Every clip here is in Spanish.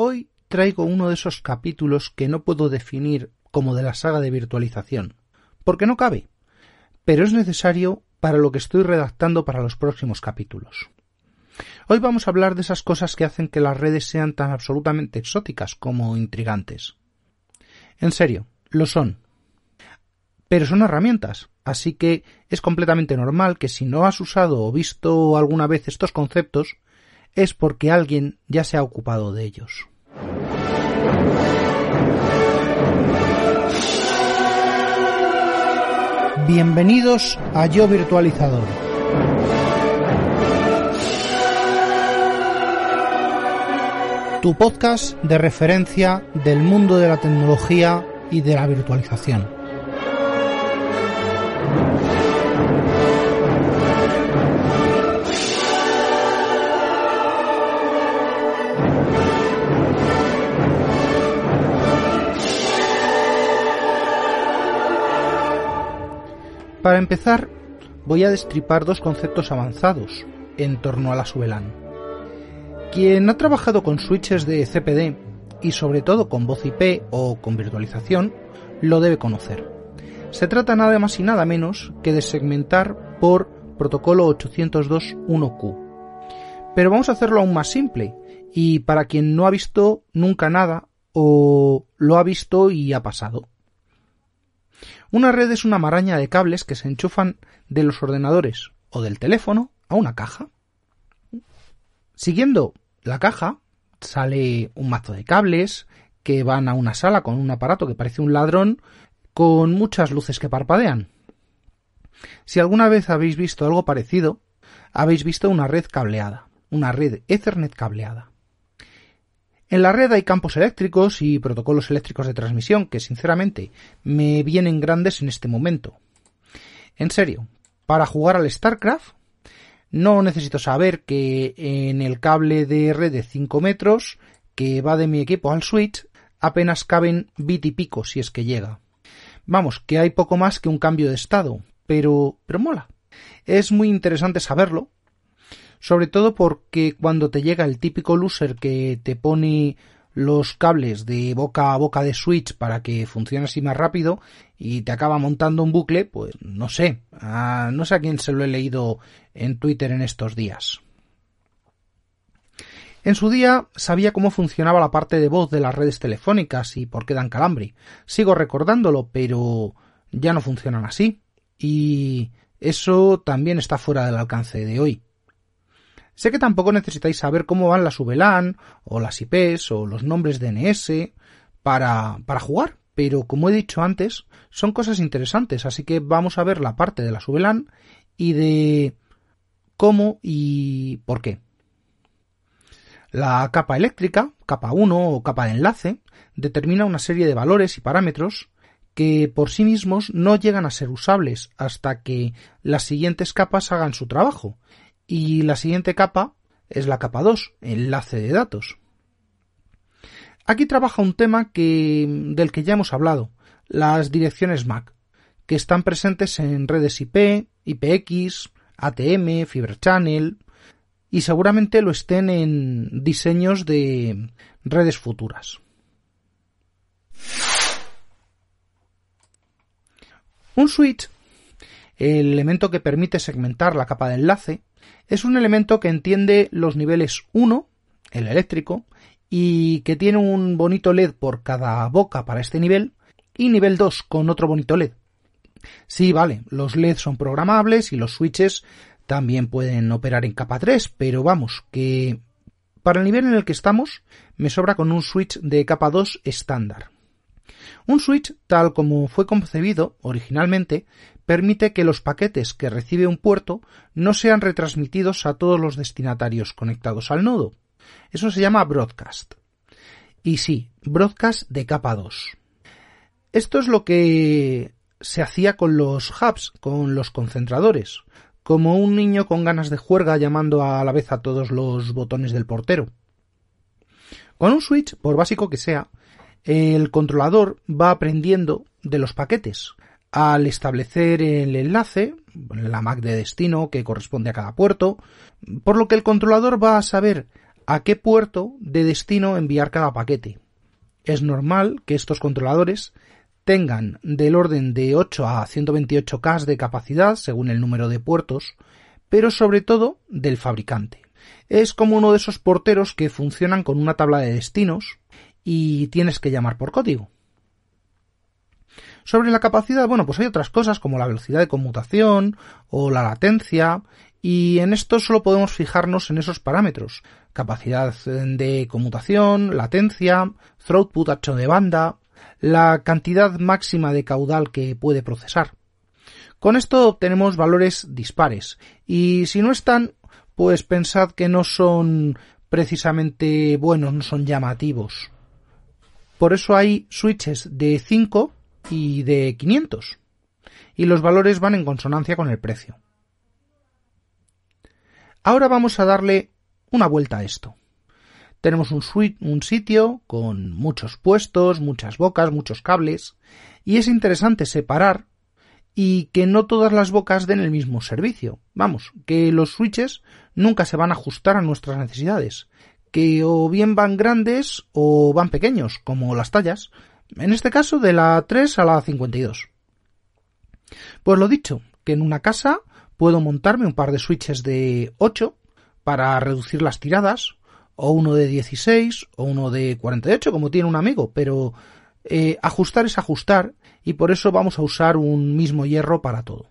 Hoy traigo uno de esos capítulos que no puedo definir como de la saga de virtualización, porque no cabe, pero es necesario para lo que estoy redactando para los próximos capítulos. Hoy vamos a hablar de esas cosas que hacen que las redes sean tan absolutamente exóticas como intrigantes. En serio, lo son. Pero son herramientas, así que es completamente normal que si no has usado o visto alguna vez estos conceptos, es porque alguien ya se ha ocupado de ellos. Bienvenidos a Yo Virtualizador. Tu podcast de referencia del mundo de la tecnología y de la virtualización. Para empezar, voy a destripar dos conceptos avanzados en torno a la subelán. Quien ha trabajado con switches de CPD y sobre todo con voz IP o con virtualización lo debe conocer. Se trata nada más y nada menos que de segmentar por protocolo 802.1q. Pero vamos a hacerlo aún más simple y para quien no ha visto nunca nada o lo ha visto y ha pasado. Una red es una maraña de cables que se enchufan de los ordenadores o del teléfono a una caja. Siguiendo la caja sale un mazo de cables que van a una sala con un aparato que parece un ladrón con muchas luces que parpadean. Si alguna vez habéis visto algo parecido, habéis visto una red cableada, una red Ethernet cableada. En la red hay campos eléctricos y protocolos eléctricos de transmisión que sinceramente me vienen grandes en este momento. En serio, para jugar al StarCraft no necesito saber que en el cable de red de 5 metros que va de mi equipo al switch apenas caben bit y pico si es que llega. Vamos, que hay poco más que un cambio de estado, pero pero mola. Es muy interesante saberlo sobre todo porque cuando te llega el típico loser que te pone los cables de boca a boca de switch para que funcione así más rápido y te acaba montando un bucle, pues no sé, no sé a quién se lo he leído en Twitter en estos días. En su día sabía cómo funcionaba la parte de voz de las redes telefónicas y por qué dan calambre. Sigo recordándolo, pero ya no funcionan así. Y eso también está fuera del alcance de hoy. Sé que tampoco necesitáis saber cómo van las VLAN o las IPs o los nombres DNS para, para jugar, pero como he dicho antes, son cosas interesantes, así que vamos a ver la parte de las VLAN y de cómo y por qué. La capa eléctrica, capa 1 o capa de enlace, determina una serie de valores y parámetros que por sí mismos no llegan a ser usables hasta que las siguientes capas hagan su trabajo y la siguiente capa es la capa 2, enlace de datos. Aquí trabaja un tema que, del que ya hemos hablado, las direcciones MAC, que están presentes en redes IP, IPX, ATM, Fiber Channel, y seguramente lo estén en diseños de redes futuras. Un switch, el elemento que permite segmentar la capa de enlace, es un elemento que entiende los niveles 1, el eléctrico, y que tiene un bonito LED por cada boca para este nivel, y nivel 2 con otro bonito LED. Sí, vale, los LED son programables y los switches también pueden operar en capa 3, pero vamos, que para el nivel en el que estamos me sobra con un switch de capa 2 estándar. Un switch, tal como fue concebido originalmente, permite que los paquetes que recibe un puerto no sean retransmitidos a todos los destinatarios conectados al nodo. Eso se llama broadcast. Y sí, broadcast de capa 2. Esto es lo que se hacía con los hubs, con los concentradores, como un niño con ganas de juerga llamando a la vez a todos los botones del portero. Con un switch, por básico que sea, el controlador va aprendiendo de los paquetes. Al establecer el enlace, la MAC de destino que corresponde a cada puerto, por lo que el controlador va a saber a qué puerto de destino enviar cada paquete. Es normal que estos controladores tengan del orden de 8 a 128K de capacidad según el número de puertos, pero sobre todo del fabricante. Es como uno de esos porteros que funcionan con una tabla de destinos y tienes que llamar por código. Sobre la capacidad, bueno, pues hay otras cosas como la velocidad de conmutación o la latencia, y en esto solo podemos fijarnos en esos parámetros. Capacidad de conmutación, latencia, throughput ancho de banda, la cantidad máxima de caudal que puede procesar. Con esto obtenemos valores dispares, y si no están, pues pensad que no son precisamente buenos, no son llamativos. Por eso hay switches de 5 y de 500, y los valores van en consonancia con el precio. Ahora vamos a darle una vuelta a esto. Tenemos un, un sitio con muchos puestos, muchas bocas, muchos cables, y es interesante separar y que no todas las bocas den el mismo servicio. Vamos, que los switches nunca se van a ajustar a nuestras necesidades, que o bien van grandes o van pequeños, como las tallas, en este caso de la 3 a la 52. Pues lo dicho, que en una casa puedo montarme un par de switches de 8 para reducir las tiradas, o uno de 16 o uno de 48 como tiene un amigo, pero eh, ajustar es ajustar y por eso vamos a usar un mismo hierro para todo.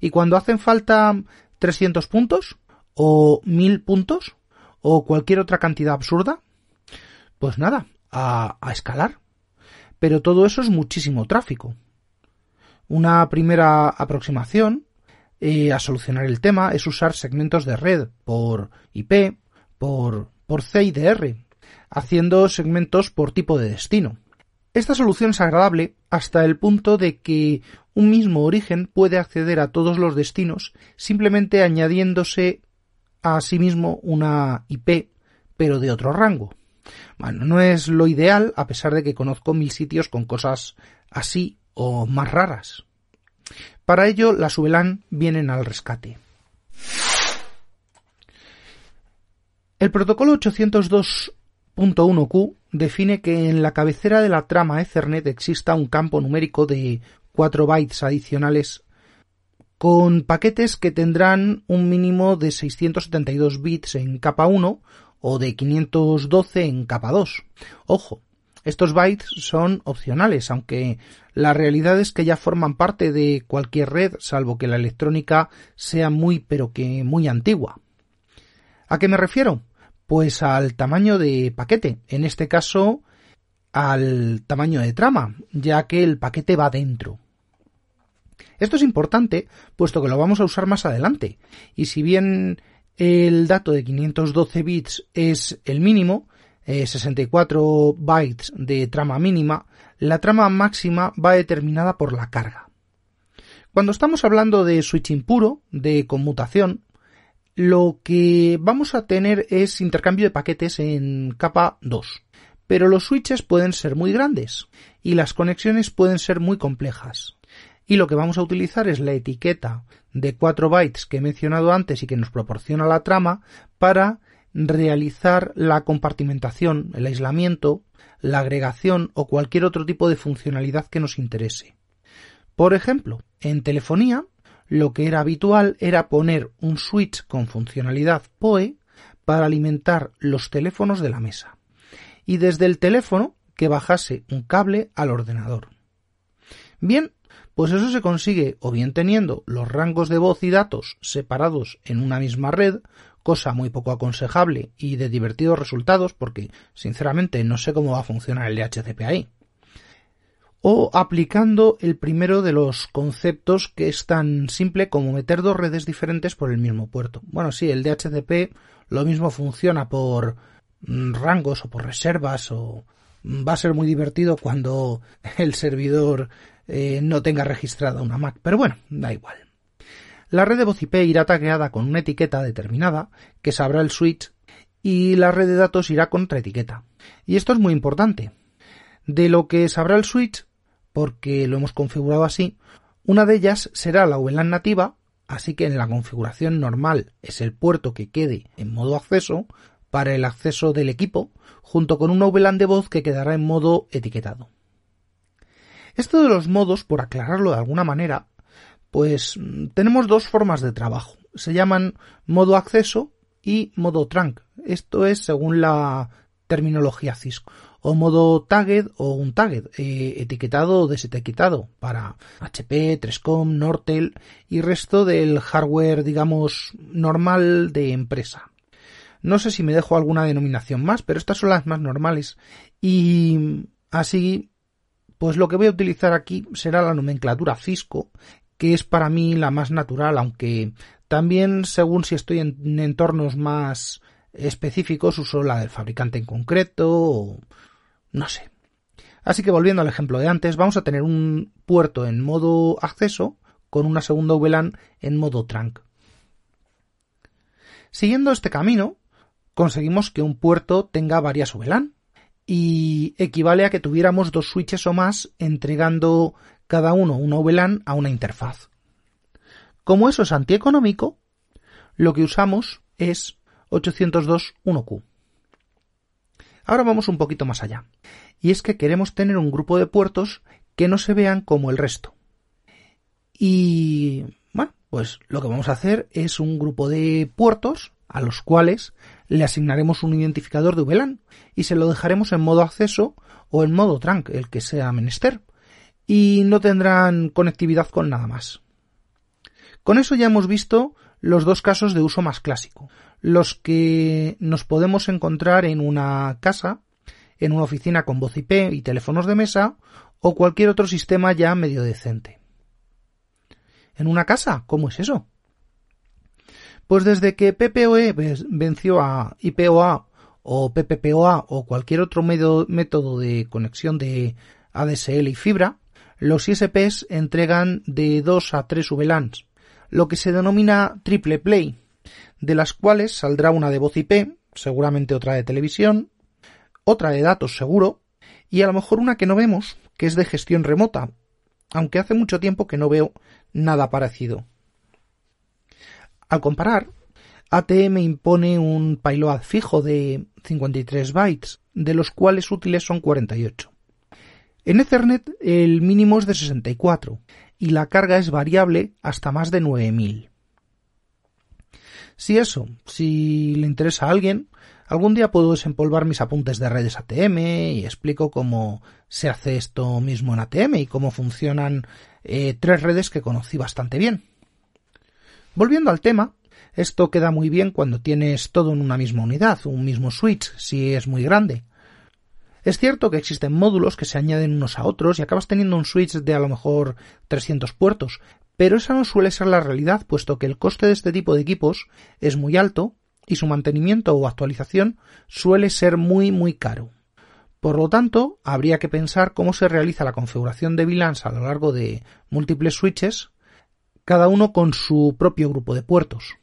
Y cuando hacen falta 300 puntos o 1000 puntos o cualquier otra cantidad absurda, pues nada, a, escalar. Pero todo eso es muchísimo tráfico. Una primera aproximación eh, a solucionar el tema es usar segmentos de red por IP por, por CIDR, haciendo segmentos por tipo de destino. Esta solución es agradable hasta el punto de que un mismo origen puede acceder a todos los destinos simplemente añadiéndose a sí mismo una IP, pero de otro rango. Bueno, no es lo ideal, a pesar de que conozco mil sitios con cosas así o más raras. Para ello, las VLAN vienen al rescate. El protocolo 802.1q define que en la cabecera de la trama Ethernet exista un campo numérico de 4 bytes adicionales con paquetes que tendrán un mínimo de 672 bits en capa 1 o de 512 en capa 2. Ojo, estos bytes son opcionales, aunque la realidad es que ya forman parte de cualquier red, salvo que la electrónica sea muy pero que muy antigua. ¿A qué me refiero? Pues al tamaño de paquete, en este caso al tamaño de trama, ya que el paquete va dentro. Esto es importante, puesto que lo vamos a usar más adelante, y si bien el dato de 512 bits es el mínimo, 64 eh, bytes de trama mínima, la trama máxima va determinada por la carga. Cuando estamos hablando de switching puro, de conmutación, lo que vamos a tener es intercambio de paquetes en capa 2. Pero los switches pueden ser muy grandes y las conexiones pueden ser muy complejas. Y lo que vamos a utilizar es la etiqueta de 4 bytes que he mencionado antes y que nos proporciona la trama para realizar la compartimentación, el aislamiento, la agregación o cualquier otro tipo de funcionalidad que nos interese. Por ejemplo, en telefonía lo que era habitual era poner un switch con funcionalidad PoE para alimentar los teléfonos de la mesa y desde el teléfono que bajase un cable al ordenador. Bien, pues eso se consigue o bien teniendo los rangos de voz y datos separados en una misma red, cosa muy poco aconsejable y de divertidos resultados porque sinceramente no sé cómo va a funcionar el DHCP ahí o aplicando el primero de los conceptos que es tan simple como meter dos redes diferentes por el mismo puerto. Bueno, sí, el DHCP lo mismo funciona por mm, rangos o por reservas o va a ser muy divertido cuando el servidor eh, no tenga registrada una Mac. Pero bueno, da igual. La red de voz IP irá tagueada con una etiqueta determinada que sabrá el switch y la red de datos irá con otra etiqueta. Y esto es muy importante. De lo que sabrá el switch, porque lo hemos configurado así, una de ellas será la VLAN nativa, así que en la configuración normal es el puerto que quede en modo acceso para el acceso del equipo, junto con una VLAN de voz que quedará en modo etiquetado. Esto de los modos, por aclararlo de alguna manera, pues mm, tenemos dos formas de trabajo. Se llaman modo acceso y modo trunk. Esto es según la terminología Cisco. O modo tagged o un tagged, eh, etiquetado o desetiquetado para HP, Trescom, Nortel y resto del hardware, digamos, normal de empresa. No sé si me dejo alguna denominación más, pero estas son las más normales. Y así, pues lo que voy a utilizar aquí será la nomenclatura Cisco, que es para mí la más natural, aunque también según si estoy en entornos más específicos uso la del fabricante en concreto o no sé. Así que volviendo al ejemplo de antes, vamos a tener un puerto en modo acceso con una segunda VLAN en modo trunk. Siguiendo este camino, conseguimos que un puerto tenga varias VLAN y equivale a que tuviéramos dos switches o más entregando cada uno una VLAN a una interfaz. Como eso es antieconómico, lo que usamos es 802.1q. Ahora vamos un poquito más allá. Y es que queremos tener un grupo de puertos que no se vean como el resto. Y bueno, pues lo que vamos a hacer es un grupo de puertos a los cuales le asignaremos un identificador de VLAN y se lo dejaremos en modo acceso o en modo trunk, el que sea menester y no tendrán conectividad con nada más. Con eso ya hemos visto los dos casos de uso más clásico, los que nos podemos encontrar en una casa, en una oficina con voz IP y teléfonos de mesa o cualquier otro sistema ya medio decente. ¿En una casa? ¿Cómo es eso? Pues desde que PPOE venció a IPOA o PPPoA o cualquier otro método de conexión de ADSL y fibra, los ISPs entregan de 2 a 3 VLANs, lo que se denomina triple play, de las cuales saldrá una de voz IP, seguramente otra de televisión, otra de datos seguro, y a lo mejor una que no vemos, que es de gestión remota, aunque hace mucho tiempo que no veo nada parecido. Al comparar, ATM impone un payload fijo de 53 bytes, de los cuales útiles son 48. En Ethernet el mínimo es de 64 y la carga es variable hasta más de 9000. Si eso, si le interesa a alguien, algún día puedo desempolvar mis apuntes de redes ATM y explico cómo se hace esto mismo en ATM y cómo funcionan eh, tres redes que conocí bastante bien. Volviendo al tema, esto queda muy bien cuando tienes todo en una misma unidad, un mismo switch, si es muy grande. Es cierto que existen módulos que se añaden unos a otros y acabas teniendo un switch de a lo mejor 300 puertos, pero esa no suele ser la realidad, puesto que el coste de este tipo de equipos es muy alto y su mantenimiento o actualización suele ser muy muy caro. Por lo tanto, habría que pensar cómo se realiza la configuración de VLANs a lo largo de múltiples switches, cada uno con su propio grupo de puertos.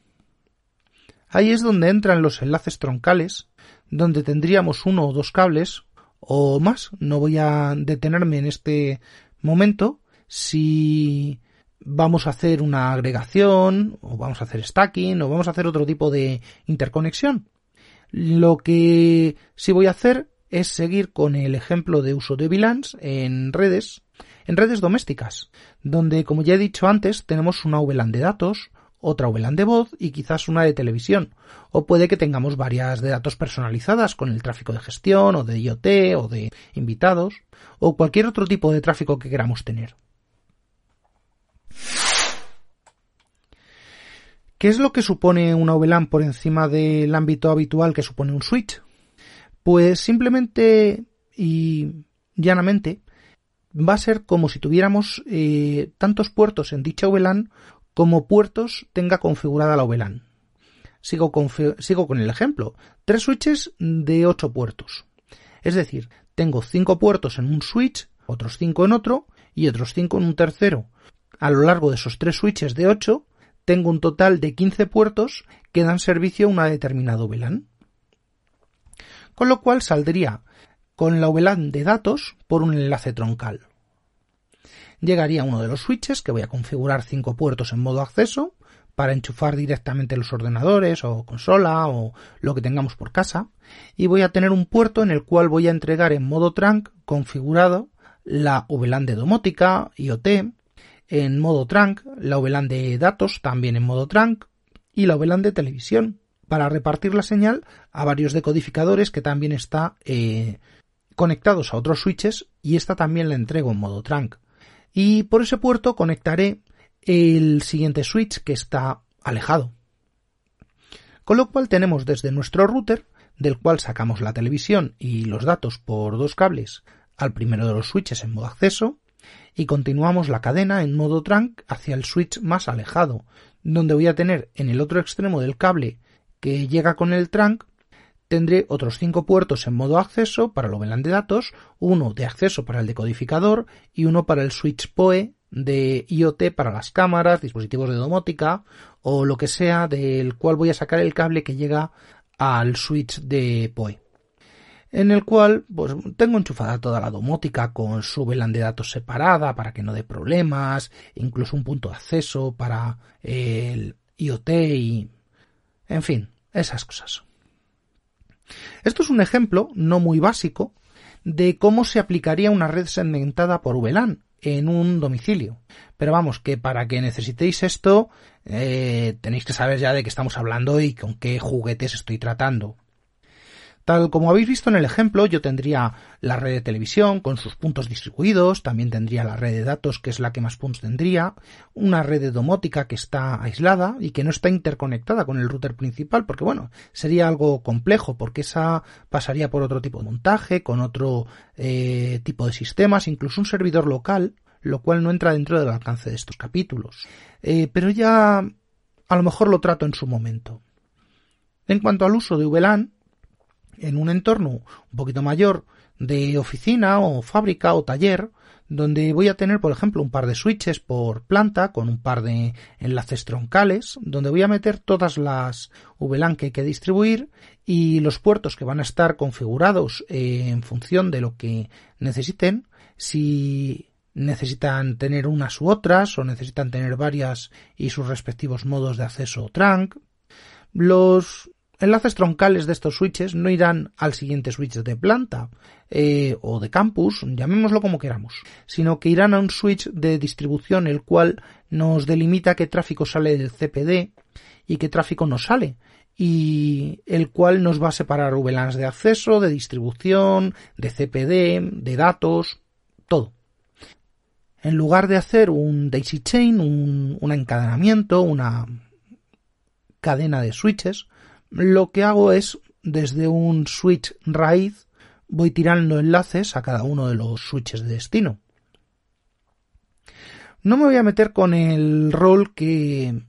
Ahí es donde entran los enlaces troncales, donde tendríamos uno o dos cables o más. No voy a detenerme en este momento si vamos a hacer una agregación o vamos a hacer stacking o vamos a hacer otro tipo de interconexión. Lo que sí voy a hacer es seguir con el ejemplo de uso de VLANs en redes, en redes domésticas, donde como ya he dicho antes tenemos una VLAN de datos, otra VLAN de voz y quizás una de televisión. O puede que tengamos varias de datos personalizadas con el tráfico de gestión o de IoT o de invitados o cualquier otro tipo de tráfico que queramos tener. ¿Qué es lo que supone una VLAN por encima del ámbito habitual que supone un switch? Pues simplemente y llanamente va a ser como si tuviéramos eh, tantos puertos en dicha VLAN como puertos tenga configurada la VLAN. sigo con, sigo con el ejemplo. Tres switches de ocho puertos. Es decir, tengo cinco puertos en un switch, otros cinco en otro y otros cinco en un tercero. A lo largo de esos tres switches de ocho, tengo un total de 15 puertos que dan servicio a una determinada VLAN. Con lo cual saldría con la VLAN de datos por un enlace troncal. Llegaría uno de los switches que voy a configurar cinco puertos en modo acceso para enchufar directamente los ordenadores o consola o lo que tengamos por casa y voy a tener un puerto en el cual voy a entregar en modo trunk configurado la VLAN de domótica, IoT, en modo trunk, la VLAN de datos también en modo trunk y la VLAN de televisión para repartir la señal a varios decodificadores que también está eh, conectados a otros switches y esta también la entrego en modo trunk. Y por ese puerto conectaré el siguiente switch que está alejado. Con lo cual tenemos desde nuestro router, del cual sacamos la televisión y los datos por dos cables al primero de los switches en modo acceso, y continuamos la cadena en modo trunk hacia el switch más alejado, donde voy a tener en el otro extremo del cable que llega con el trunk tendré otros cinco puertos en modo acceso para lo VLAN de datos, uno de acceso para el decodificador y uno para el switch PoE de IoT para las cámaras, dispositivos de domótica o lo que sea del cual voy a sacar el cable que llega al switch de PoE en el cual pues, tengo enchufada toda la domótica con su VLAN de datos separada para que no dé problemas, incluso un punto de acceso para el IoT y... en fin, esas cosas. Esto es un ejemplo no muy básico de cómo se aplicaría una red segmentada por VLAN en un domicilio. Pero vamos, que para que necesitéis esto eh, tenéis que saber ya de qué estamos hablando y con qué juguetes estoy tratando. Tal como habéis visto en el ejemplo, yo tendría la red de televisión con sus puntos distribuidos, también tendría la red de datos que es la que más puntos tendría, una red domótica que está aislada y que no está interconectada con el router principal, porque bueno, sería algo complejo, porque esa pasaría por otro tipo de montaje, con otro eh, tipo de sistemas, incluso un servidor local, lo cual no entra dentro del alcance de estos capítulos. Eh, pero ya a lo mejor lo trato en su momento. En cuanto al uso de VLAN, en un entorno un poquito mayor de oficina o fábrica o taller, donde voy a tener, por ejemplo, un par de switches por planta con un par de enlaces troncales, donde voy a meter todas las VLAN que hay que distribuir y los puertos que van a estar configurados eh, en función de lo que necesiten, si necesitan tener unas u otras o necesitan tener varias y sus respectivos modos de acceso trunk. Los enlaces troncales de estos switches no irán al siguiente switch de planta eh, o de campus, llamémoslo como queramos, sino que irán a un switch de distribución el cual nos delimita qué tráfico sale del CPD y qué tráfico no sale y el cual nos va a separar VLANs de acceso, de distribución, de CPD, de datos, todo. En lugar de hacer un daisy chain, un, un encadenamiento, una cadena de switches, lo que hago es, desde un switch raíz, voy tirando enlaces a cada uno de los switches de destino. No me voy a meter con el rol que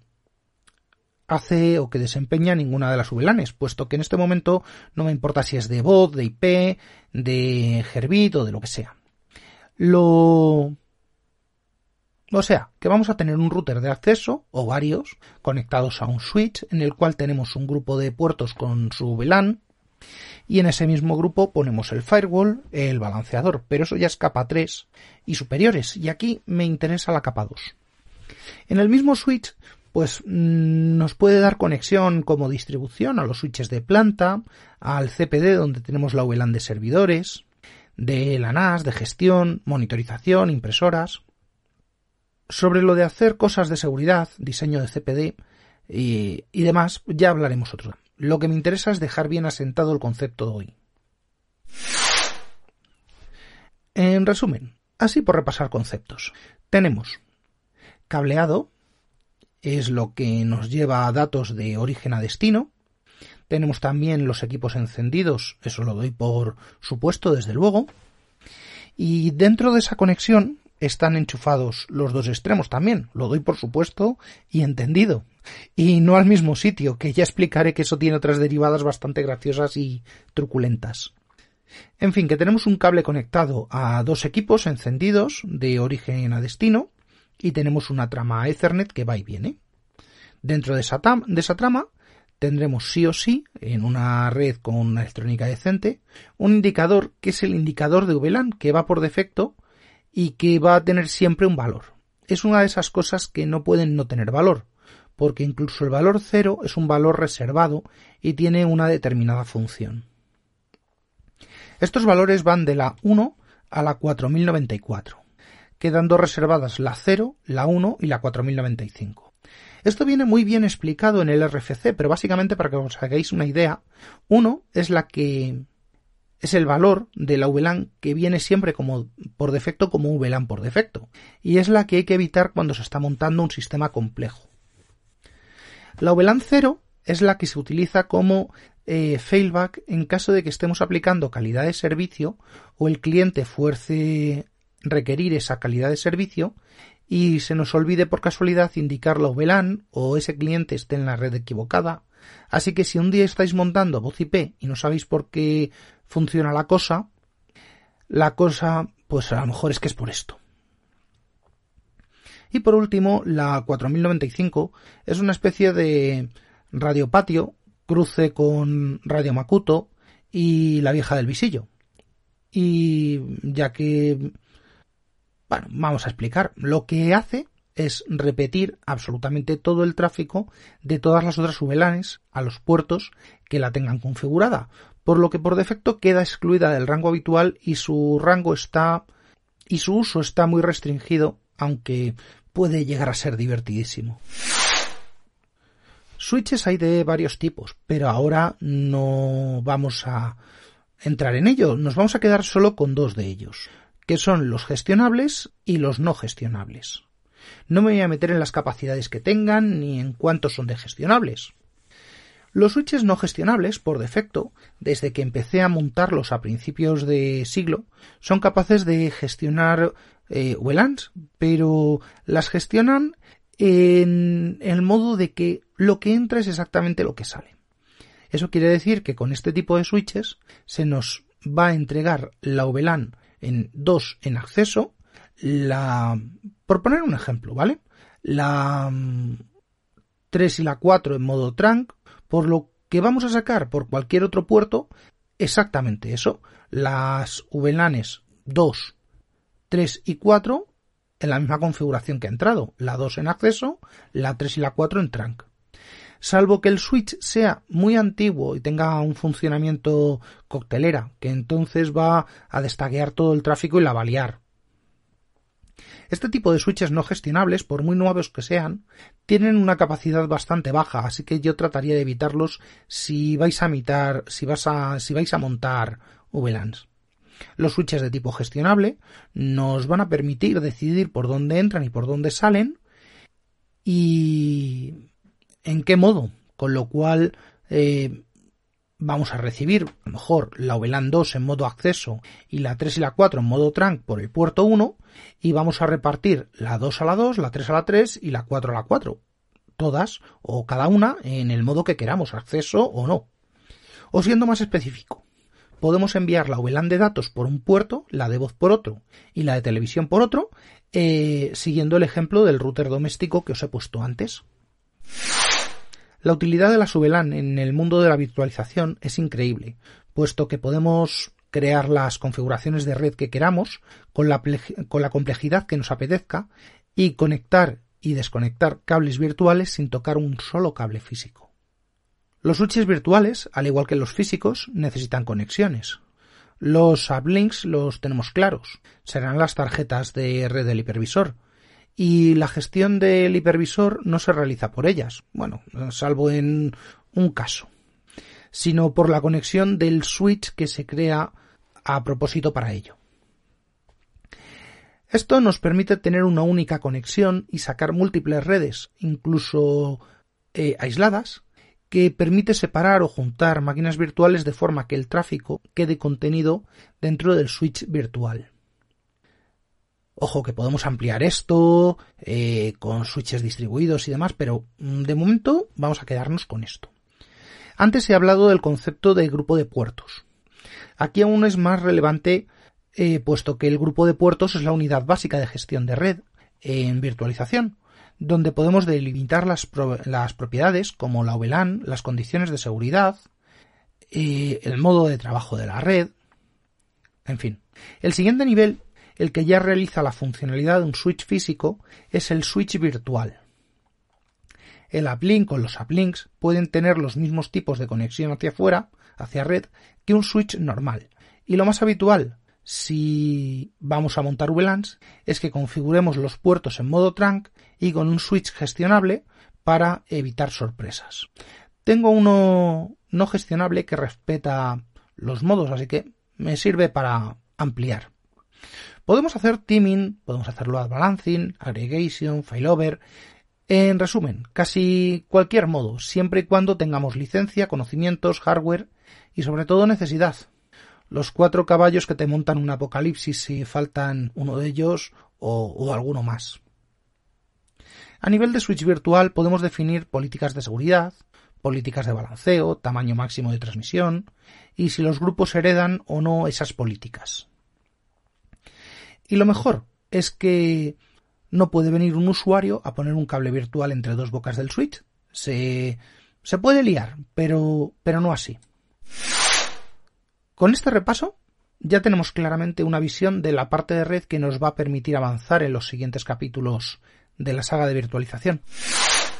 hace o que desempeña ninguna de las VLANs, puesto que en este momento no me importa si es de voz, de IP, de Gerbit o de lo que sea. Lo o sea, que vamos a tener un router de acceso, o varios, conectados a un switch, en el cual tenemos un grupo de puertos con su VLAN, y en ese mismo grupo ponemos el firewall, el balanceador, pero eso ya es capa 3 y superiores, y aquí me interesa la capa 2. En el mismo switch, pues mm, nos puede dar conexión como distribución a los switches de planta, al CPD donde tenemos la VLAN de servidores, de la NAS, de gestión, monitorización, impresoras. Sobre lo de hacer cosas de seguridad, diseño de CPD y, demás, ya hablaremos otro. Lo que me interesa es dejar bien asentado el concepto de hoy. En resumen, así por repasar conceptos. Tenemos cableado, es lo que nos lleva a datos de origen a destino. Tenemos también los equipos encendidos, eso lo doy por supuesto desde luego. Y dentro de esa conexión están enchufados los dos extremos también, lo doy por supuesto y entendido. Y no al mismo sitio, que ya explicaré que eso tiene otras derivadas bastante graciosas y truculentas. En fin, que tenemos un cable conectado a dos equipos encendidos de origen a destino y tenemos una trama Ethernet que va y viene. Dentro de esa, de esa trama tendremos sí o sí, en una red con una electrónica decente, un indicador que es el indicador de VLAN que va por defecto y que va a tener siempre un valor. Es una de esas cosas que no pueden no tener valor, porque incluso el valor cero es un valor reservado y tiene una determinada función. Estos valores van de la 1 a la 4094, quedando reservadas la 0, la 1 y la 4095. Esto viene muy bien explicado en el RFC, pero básicamente para que os hagáis una idea, 1 es la que es el valor de la VLAN que viene siempre como por defecto como VLAN por defecto y es la que hay que evitar cuando se está montando un sistema complejo. La VLAN 0 es la que se utiliza como eh, failback en caso de que estemos aplicando calidad de servicio o el cliente fuerce requerir esa calidad de servicio y se nos olvide por casualidad indicar la VLAN o ese cliente esté en la red equivocada. Así que si un día estáis montando voz IP y no sabéis por qué funciona la cosa, la cosa pues a lo mejor es que es por esto. Y por último, la 4095 es una especie de radiopatio, cruce con Radio Makuto y la vieja del visillo. Y ya que, bueno, vamos a explicar. Lo que hace es repetir absolutamente todo el tráfico de todas las otras VLANs a los puertos que la tengan configurada, por lo que por defecto queda excluida del rango habitual y su rango está y su uso está muy restringido, aunque puede llegar a ser divertidísimo. Switches hay de varios tipos, pero ahora no vamos a entrar en ello, nos vamos a quedar solo con dos de ellos, que son los gestionables y los no gestionables. No me voy a meter en las capacidades que tengan ni en cuántos son de gestionables. Los switches no gestionables, por defecto, desde que empecé a montarlos a principios de siglo, son capaces de gestionar eh, WLANs, pero las gestionan en el modo de que lo que entra es exactamente lo que sale. Eso quiere decir que con este tipo de switches se nos va a entregar la VLAN en dos en acceso, la por poner un ejemplo, ¿vale? La 3 mm, y la 4 en modo trunk, por lo que vamos a sacar por cualquier otro puerto exactamente eso, las VLANs 2 3 y 4 en la misma configuración que ha entrado, la 2 en acceso, la 3 y la 4 en trunk. Salvo que el switch sea muy antiguo y tenga un funcionamiento coctelera, que entonces va a destaquear todo el tráfico y la balear. Este tipo de switches no gestionables, por muy nuevos que sean, tienen una capacidad bastante baja, así que yo trataría de evitarlos si vais a mitar, si, a, si vais a montar VLANs. Los switches de tipo gestionable nos van a permitir decidir por dónde entran y por dónde salen y en qué modo, con lo cual eh, vamos a recibir a lo mejor la VLAN 2 en modo acceso y la 3 y la 4 en modo trunk por el puerto 1 y vamos a repartir la 2 a la 2, la 3 a la 3 y la 4 a la 4. Todas o cada una en el modo que queramos, acceso o no. O siendo más específico, podemos enviar la VLAN de datos por un puerto, la de voz por otro y la de televisión por otro, eh, siguiendo el ejemplo del router doméstico que os he puesto antes. La utilidad de la VLAN en el mundo de la virtualización es increíble, puesto que podemos crear las configuraciones de red que queramos con la, con la complejidad que nos apetezca y conectar y desconectar cables virtuales sin tocar un solo cable físico. Los switches virtuales, al igual que los físicos, necesitan conexiones. Los uplinks los tenemos claros. Serán las tarjetas de red del hipervisor. Y la gestión del hipervisor no se realiza por ellas. Bueno, salvo en un caso. Sino por la conexión del switch que se crea a propósito para ello. Esto nos permite tener una única conexión y sacar múltiples redes, incluso eh, aisladas, que permite separar o juntar máquinas virtuales de forma que el tráfico quede contenido dentro del switch virtual. Ojo que podemos ampliar esto eh, con switches distribuidos y demás, pero mm, de momento vamos a quedarnos con esto. Antes he hablado del concepto de grupo de puertos. Aquí aún es más relevante eh, puesto que el grupo de puertos es la unidad básica de gestión de red en virtualización, donde podemos delimitar las, propiedades como la VLAN, las condiciones de seguridad, eh, el modo de trabajo de la red, en fin. El siguiente nivel el que ya realiza la funcionalidad de un switch físico es el switch virtual. El uplink o los uplinks pueden tener los mismos tipos de conexión hacia afuera, hacia red, que un switch normal. Y lo más habitual, si vamos a montar VLANs, es que configuremos los puertos en modo trunk y con un switch gestionable para evitar sorpresas. Tengo uno no gestionable que respeta los modos, así que me sirve para ampliar. Podemos hacer teaming, podemos hacer load balancing, aggregation, failover, en resumen, casi cualquier modo, siempre y cuando tengamos licencia, conocimientos, hardware y sobre todo necesidad. Los cuatro caballos que te montan un apocalipsis si faltan uno de ellos o, o alguno más. A nivel de switch virtual podemos definir políticas de seguridad, políticas de balanceo, tamaño máximo de transmisión y si los grupos heredan o no esas políticas. Y lo mejor es que no puede venir un usuario a poner un cable virtual entre dos bocas del switch. Se, se puede liar, pero, pero no así. Con este repaso ya tenemos claramente una visión de la parte de red que nos va a permitir avanzar en los siguientes capítulos de la saga de virtualización.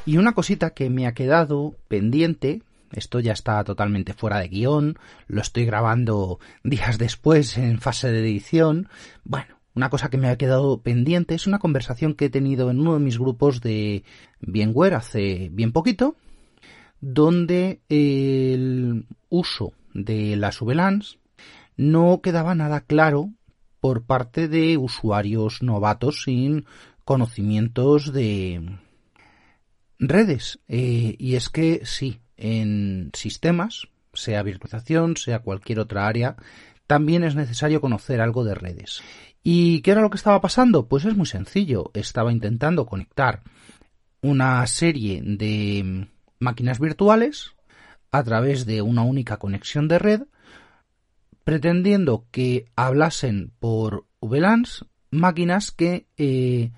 Y una cosita que me ha quedado pendiente, esto ya está totalmente fuera de guion, lo estoy grabando días después en fase de edición. Bueno, una cosa que me ha quedado pendiente es una conversación que he tenido en uno de mis grupos de Bienware hace bien poquito, donde el uso de las VLANs no quedaba nada claro por parte de usuarios novatos sin conocimientos de redes. Eh, y es que sí, en sistemas, sea virtualización, sea cualquier otra área, también es necesario conocer algo de redes. ¿Y qué era lo que estaba pasando? Pues es muy sencillo. Estaba intentando conectar una serie de máquinas virtuales a través de una única conexión de red, pretendiendo que hablasen por VLANs máquinas que eh,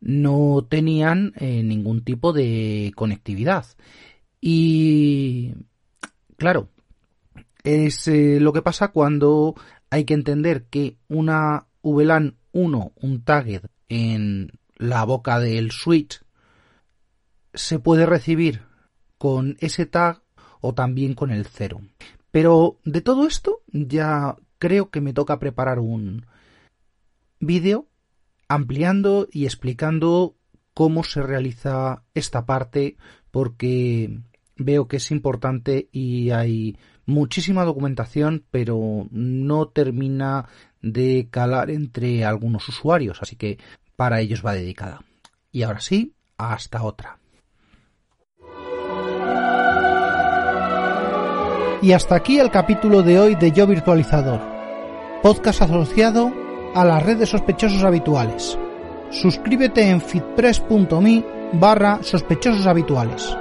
no tenían eh, ningún tipo de conectividad. Y claro, es eh, lo que pasa cuando hay que entender que una VLAN 1, un target en la boca del switch, se puede recibir con ese tag o también con el 0. Pero de todo esto ya creo que me toca preparar un vídeo ampliando y explicando cómo se realiza esta parte porque veo que es importante y hay muchísima documentación pero no termina de calar entre algunos usuarios, así que para ellos va dedicada. Y ahora sí, hasta otra. Y hasta aquí el capítulo de hoy de Yo Virtualizador, podcast asociado a la red de sospechosos habituales. Suscríbete en fitpress.me barra sospechosos habituales.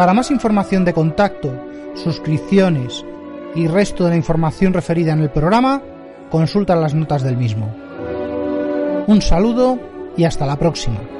Para más información de contacto suscripciones y resto de la información referida en el programa, consulta las notas del mismo. Un saludo y hasta la próxima.